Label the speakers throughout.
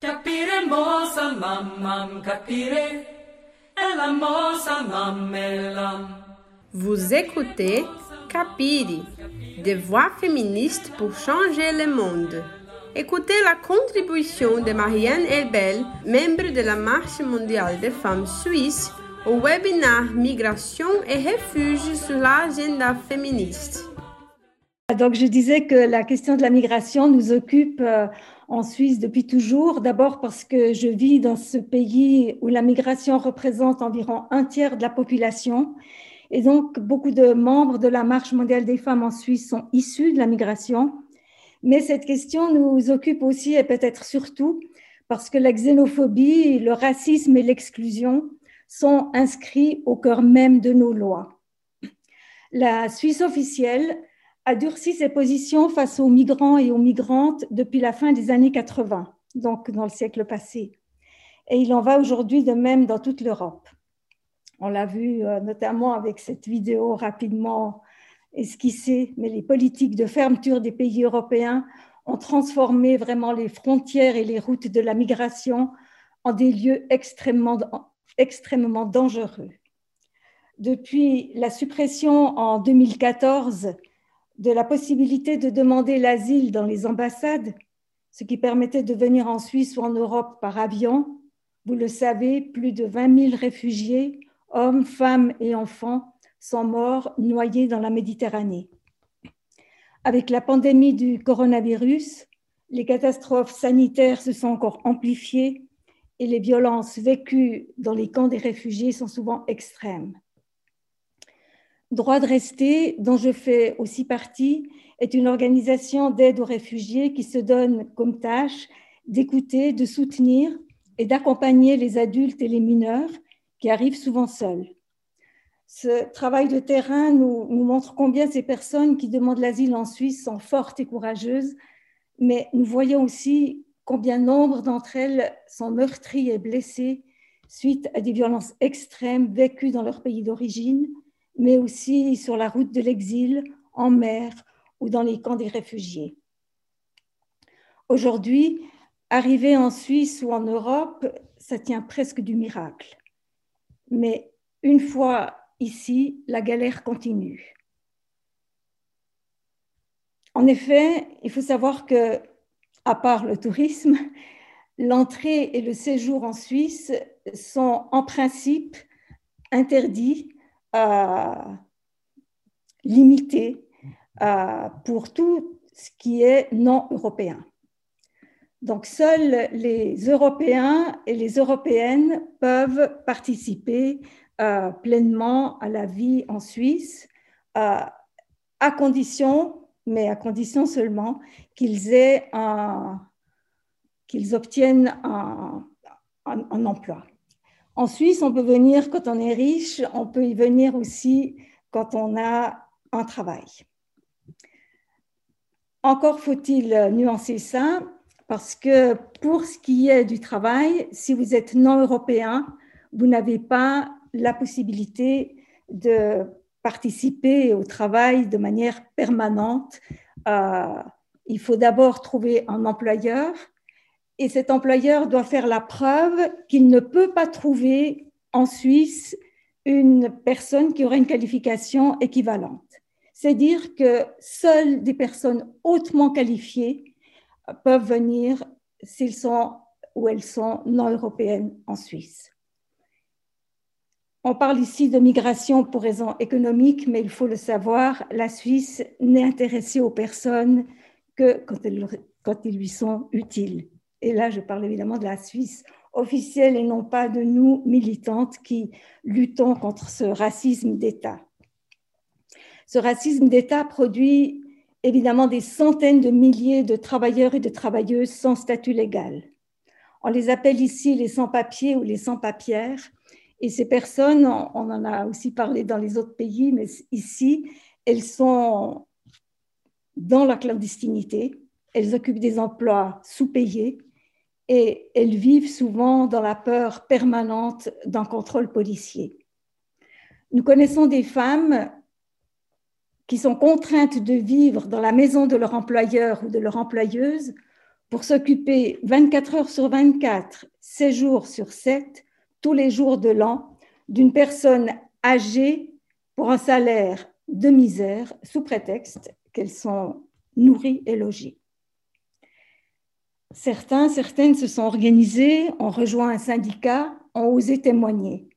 Speaker 1: Capire mosa mamam capire e la mosa mamelam.
Speaker 2: Vous écoutez Capiri, des voix féministes pour changer le monde. Écoutez la contribution de Marianne Elbel, membre de la Marche mondiale des femmes suisses, au webinaire Migration et refuge sur l'agenda féministe.
Speaker 3: Donc, je disais que la question de la migration nous occupe euh, en Suisse depuis toujours. D'abord parce que je vis dans ce pays où la migration représente environ un tiers de la population. Et donc, beaucoup de membres de la Marche mondiale des femmes en Suisse sont issus de la migration. Mais cette question nous occupe aussi et peut-être surtout parce que la xénophobie, le racisme et l'exclusion sont inscrits au cœur même de nos lois. La Suisse officielle a durci ses positions face aux migrants et aux migrantes depuis la fin des années 80, donc dans le siècle passé. Et il en va aujourd'hui de même dans toute l'Europe. On l'a vu euh, notamment avec cette vidéo rapidement esquissée, mais les politiques de fermeture des pays européens ont transformé vraiment les frontières et les routes de la migration en des lieux extrêmement, extrêmement dangereux. Depuis la suppression en 2014 de la possibilité de demander l'asile dans les ambassades, ce qui permettait de venir en Suisse ou en Europe par avion. Vous le savez, plus de 20 000 réfugiés, hommes, femmes et enfants, sont morts noyés dans la Méditerranée. Avec la pandémie du coronavirus, les catastrophes sanitaires se sont encore amplifiées et les violences vécues dans les camps des réfugiés sont souvent extrêmes. Droit de rester, dont je fais aussi partie, est une organisation d'aide aux réfugiés qui se donne comme tâche d'écouter, de soutenir et d'accompagner les adultes et les mineurs qui arrivent souvent seuls. Ce travail de terrain nous, montre combien ces personnes qui demandent l'asile en Suisse sont fortes et courageuses, mais nous voyons aussi combien nombre d'entre elles sont meurtries et blessées suite à des violences extrêmes vécues dans leur pays d'origine mais aussi sur la route de l'exil, en mer ou dans les camps des réfugiés. Aujourd'hui, arriver en Suisse ou en Europe, ça tient presque du miracle. Mais une fois ici, la galère continue. En effet, il faut savoir que, à part le tourisme, l'entrée et le séjour en Suisse sont en principe interdits euh, limité euh, pour tout ce qui est non européen. Donc, seuls les Européens et les Européennes peuvent participer euh, pleinement à la vie en Suisse, à condition, mais à condition seulement qu'ils aient qu'ils obtiennent un emploi. En Suisse, on peut venir quand on est riche, on peut y venir aussi quand on a un travail. Encore faut-il nuancer ça, parce que pour ce qui est du travail, si vous êtes non européen, vous n'avez pas la possibilité de participer au travail de manière permanente. Euh, il faut d'abord trouver un employeur et cet employeur doit faire la preuve qu'il ne peut pas trouver en Suisse une personne qui aurait une qualification équivalente. C'est dire que seules des personnes hautement qualifiées peuvent venir s'ils sont ou elles sont non européennes en Suisse. On parle ici de migration pour raisons économiques, mais il faut le savoir, la Suisse n'est intéressée aux personnes que quand elles, quand elles lui sont utiles. Et là, je parle évidemment de la Suisse officielle et non pas de nous, militantes, qui luttons contre ce racisme d'État. Ce racisme d'État produit évidemment des centaines de milliers de travailleurs et de travailleuses sans statut légal. On les appelle ici les sans-papiers ou les sans-papières. Et ces personnes, on en a aussi parlé dans les autres pays, mais ici, elles sont dans la clandestinité, elles occupent des emplois sous-payés, et elles vivent souvent dans la peur permanente d'un contrôle policier. Nous connaissons des femmes qui sont contraintes de vivre dans la maison de leur employeur ou de leur employeuse pour s'occuper 24 heures sur 24, 7 jours sur 7, tous les jours de l'an, d'une personne âgée pour un salaire de misère sous prétexte qu'elles sont nourries et logées. Certains, certaines se sont organisés, ont rejoint un syndicat, ont osé témoigner.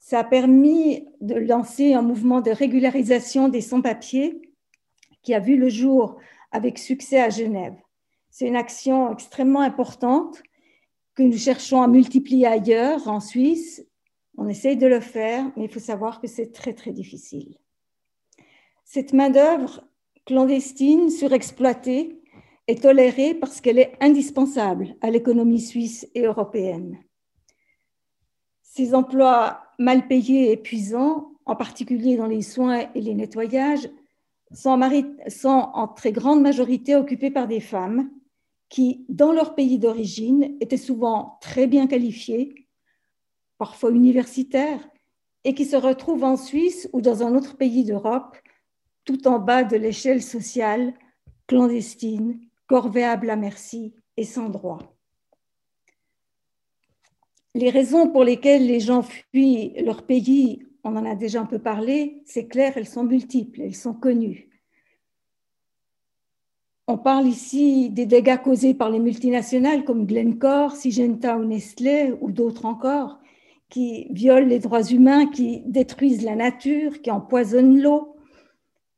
Speaker 3: Ça a permis de lancer un mouvement de régularisation des sans-papiers qui a vu le jour avec succès à Genève. C'est une action extrêmement importante que nous cherchons à multiplier ailleurs, en Suisse. On essaye de le faire, mais il faut savoir que c'est très, très difficile. Cette main-d'œuvre clandestine, surexploitée, est tolérée parce qu'elle est indispensable à l'économie suisse et européenne. Ces emplois mal payés et épuisants, en particulier dans les soins et les nettoyages, sont, en très grande majorité occupés par des femmes qui, dans leur pays d'origine, étaient souvent très bien qualifiées, parfois universitaires, et qui se retrouvent en Suisse ou dans un autre pays d'Europe, tout en bas de l'échelle sociale, clandestine, corvéable à merci et sans droit. Les raisons pour lesquelles les gens fuient leur pays on en a déjà un peu parlé, c'est clair, elles sont multiples, elles sont connues. On parle ici des dégâts causés par les multinationales comme Glencore, Syngenta ou Nestlé ou d'autres encore, qui violent les droits humains, qui détruisent la nature, qui empoisonnent l'eau,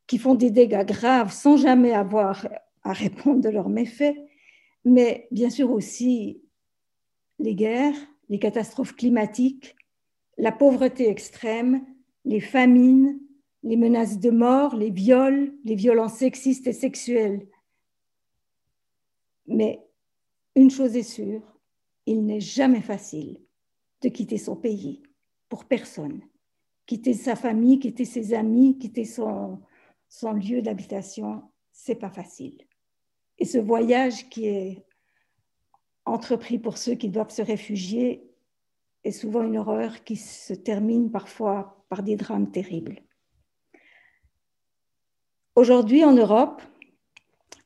Speaker 3: qui font des dégâts graves sans jamais avoir à répondre de leurs méfaits, mais bien sûr aussi les guerres, les catastrophes climatiques, la pauvreté extrême, les famines, les menaces de mort, les viols, les violences sexistes et sexuelles. Mais une chose est sûre, il n'est jamais facile de quitter son pays pour personne. Quitter sa famille, quitter ses amis, quitter son, son lieu d'habitation, c'est pas facile. Et ce voyage qui est entrepris pour ceux qui doivent se réfugier est souvent une horreur qui se termine parfois par des drames terribles. Aujourd'hui, en Europe,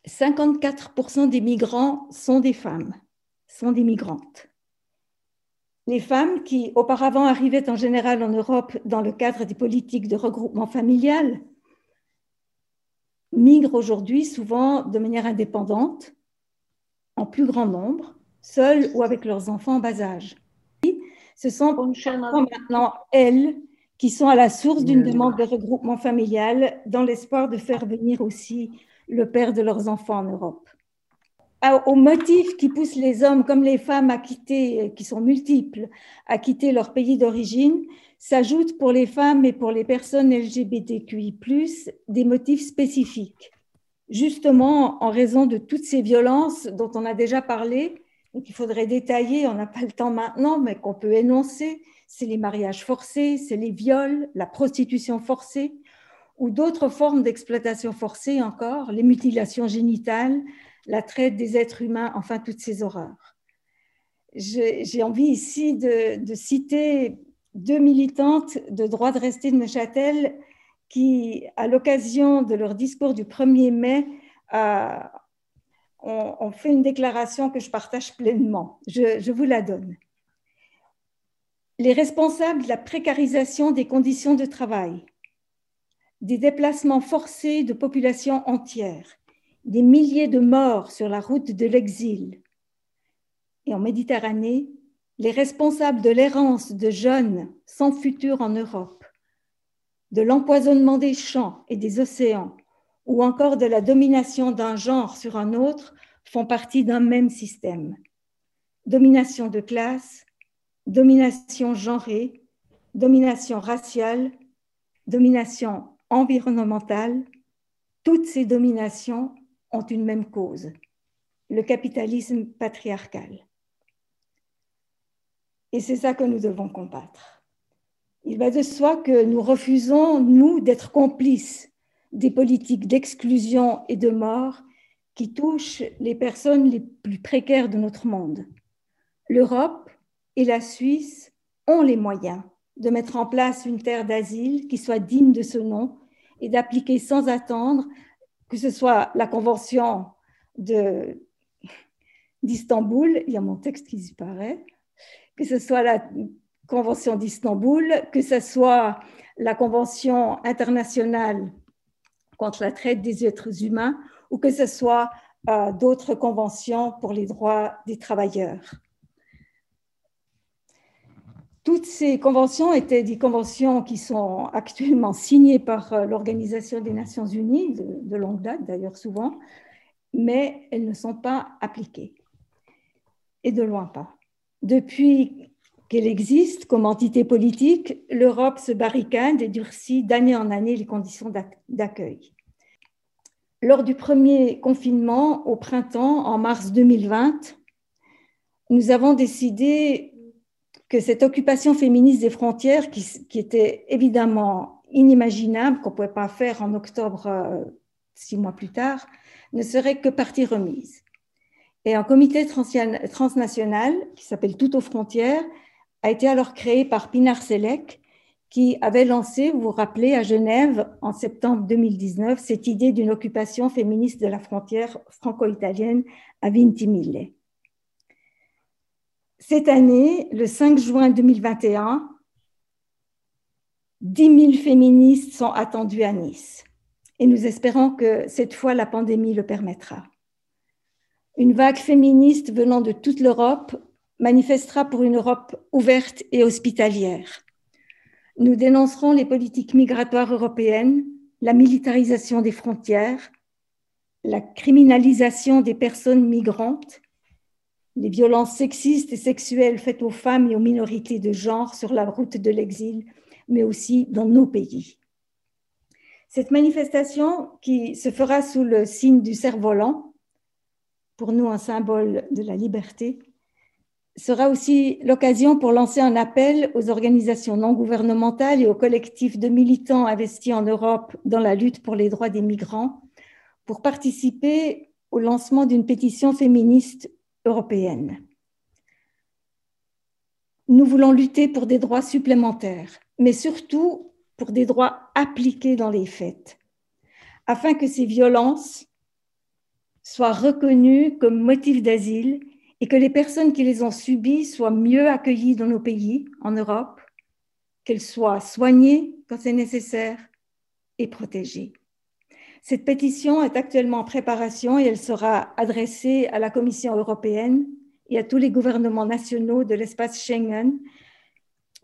Speaker 3: 54% des migrants sont des femmes, sont des migrantes. Les femmes qui auparavant arrivaient en général en Europe dans le cadre des politiques de regroupement familial migrent aujourd'hui souvent de manière indépendante, en plus grand nombre, seules ou avec leurs enfants en bas âge. Ce sont maintenant elles qui sont à la source d'une demande de regroupement familial dans l'espoir de faire venir aussi le père de leurs enfants en Europe. Aux motifs qui poussent les hommes comme les femmes à quitter, qui sont multiples, à quitter leur pays d'origine, s'ajoutent pour les femmes et pour les personnes LGBTQI, des motifs spécifiques. Justement, en raison de toutes ces violences dont on a déjà parlé, qu'il faudrait détailler, on n'a pas le temps maintenant, mais qu'on peut énoncer, c'est les mariages forcés, c'est les viols, la prostitution forcée, ou d'autres formes d'exploitation forcée encore, les mutilations génitales, la traite des êtres humains, enfin toutes ces horreurs. J'ai envie ici de, citer deux militantes de droit de rester de Neuchâtel qui, à l'occasion de leur discours du 1er mai, on, fait une déclaration que je partage pleinement. Je, vous la donne. Les responsables de la précarisation des conditions de travail, des déplacements forcés de populations entières, des milliers de morts sur la route de l'exil. Et en Méditerranée, les responsables de l'errance de jeunes sans futur en Europe, de l'empoisonnement des champs et des océans, ou encore de la domination d'un genre sur un autre font partie d'un même système. Domination de classe, domination genrée, domination raciale, domination environnementale, toutes ces dominations ont une même cause, le capitalisme patriarcal. Et c'est ça que nous devons combattre. Il va de soi que nous refusons, nous, d'être complices des politiques d'exclusion et de mort qui touchent les personnes les plus précaires de notre monde. L'Europe et la Suisse ont les moyens de mettre en place une terre d'asile qui soit digne de ce nom et d'appliquer sans attendre que ce soit la Convention d'Istanbul, il y a mon texte qui disparaît, que ce soit la Convention d'Istanbul, que ce soit la Convention internationale contre la traite des êtres humains ou que ce soit euh, d'autres conventions pour les droits des travailleurs. Toutes ces conventions étaient des conventions qui sont actuellement signées par euh, l'Organisation des Nations Unies, de, longue date d'ailleurs souvent, mais elles ne sont pas appliquées. Et de loin pas. Depuis qu'elle existe comme entité politique, l'Europe se barricade et durcit d'année en année les conditions d'accueil. Lors du premier confinement au printemps, en mars 2020, nous avons décidé que cette occupation féministe des frontières, qui, était évidemment inimaginable, qu'on ne pouvait pas faire en octobre, euh, six mois plus tard, ne serait que partie remise. Et un comité transnational qui s'appelle Tout aux frontières a été alors créé par Pinar Selek, qui avait lancé, vous vous rappelez, à Genève en septembre 2019, cette idée d'une occupation féministe de la frontière franco-italienne à Vintimille. Cette année, le 5 juin 2021, 10 000 féministes sont attendues à Nice et nous espérons que cette fois la pandémie le permettra. Une vague féministe venant de toute l'Europe manifestera pour une Europe ouverte et hospitalière. Nous dénoncerons les politiques migratoires européennes, la militarisation des frontières, la criminalisation des personnes migrantes les violences sexistes et sexuelles faites aux femmes et aux minorités de genre sur la route de l'exil, mais aussi dans nos pays. Cette manifestation, qui se fera sous le signe du cerf-volant, pour nous un symbole de la liberté, sera aussi l'occasion pour lancer un appel aux organisations non gouvernementales et aux collectifs de militants investis en Europe dans la lutte pour les droits des migrants pour participer au lancement d'une pétition féministe européenne. Nous voulons lutter pour des droits supplémentaires, mais surtout pour des droits appliqués dans les faits, afin que ces violences soient reconnues comme motifs d'asile et que les personnes qui les ont subies soient mieux accueillies dans nos pays, en Europe, qu'elles soient soignées quand c'est nécessaire et protégées. Cette pétition est actuellement en préparation et elle sera adressée à la Commission européenne et à tous les gouvernements nationaux de l'espace Schengen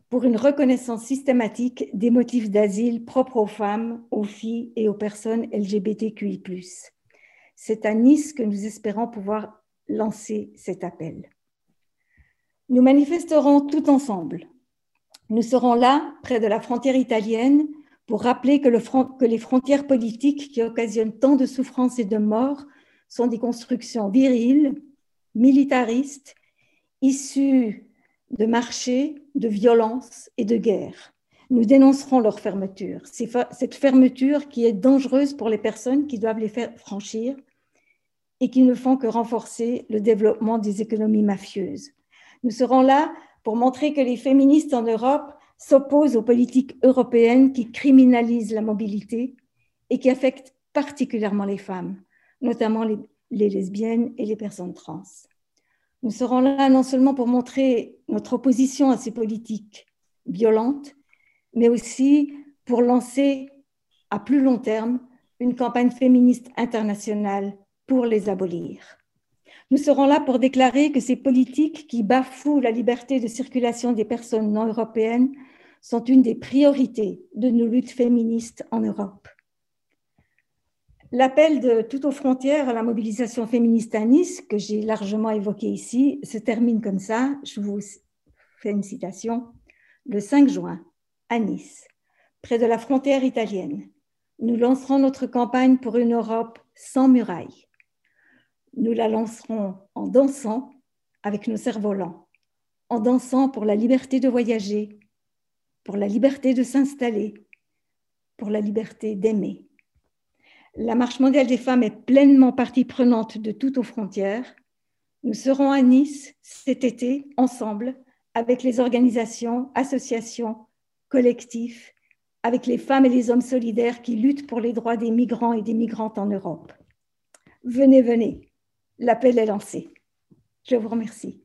Speaker 3: pour une reconnaissance systématique des motifs d'asile propres aux femmes, aux filles et aux personnes LGBTQI. C'est à Nice que nous espérons pouvoir lancer cet appel. Nous manifesterons tout ensemble. Nous serons là, près de la frontière italienne, pour rappeler que, les frontières politiques qui occasionnent tant de souffrances et de morts sont des constructions viriles, militaristes, issues de marchés, de violence et de guerre. Nous dénoncerons leur fermeture, cette fermeture qui est dangereuse pour les personnes qui doivent les faire franchir et qui ne font que renforcer le développement des économies mafieuses. Nous serons là pour montrer que les féministes en Europe s'oppose aux politiques européennes qui criminalisent la mobilité et qui affectent particulièrement les femmes, notamment les, lesbiennes et les personnes trans. Nous serons là non seulement pour montrer notre opposition à ces politiques violentes, mais aussi pour lancer à plus long terme une campagne féministe internationale pour les abolir. Nous serons là pour déclarer que ces politiques qui bafouent la liberté de circulation des personnes non européennes sont une des priorités de nos luttes féministes en Europe. L'appel de Tout aux frontières à la mobilisation féministe à Nice, que j'ai largement évoqué ici, se termine comme ça. Je vous fais une citation. Le 5 juin, à Nice, près de la frontière italienne, nous lancerons notre campagne pour une Europe sans murailles nous la lancerons en dansant avec nos cerfs-volants, en dansant pour la liberté de voyager, pour la liberté de s'installer, pour la liberté d'aimer. La Marche mondiale des femmes est pleinement partie prenante de toutes aux frontières. Nous serons à Nice cet été ensemble avec les organisations, associations, collectifs, avec les femmes et les hommes solidaires qui luttent pour les droits des migrants et des migrantes en Europe. Venez, venez, l'appel est lancé. Je vous remercie.